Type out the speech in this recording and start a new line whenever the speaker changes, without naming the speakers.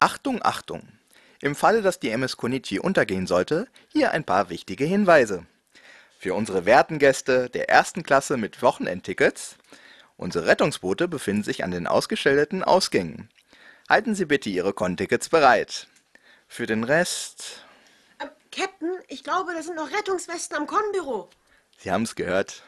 Achtung, Achtung! Im Falle, dass die MS Konichi untergehen sollte, hier ein paar wichtige Hinweise. Für unsere werten Gäste der ersten Klasse mit Wochenendtickets, unsere Rettungsboote befinden sich an den ausgeschilderten Ausgängen. Halten Sie bitte Ihre Kontickets bereit. Für den Rest,
Äh, Captain, ich glaube, da sind noch Rettungswesten am Konbüro.
Sie haben es gehört,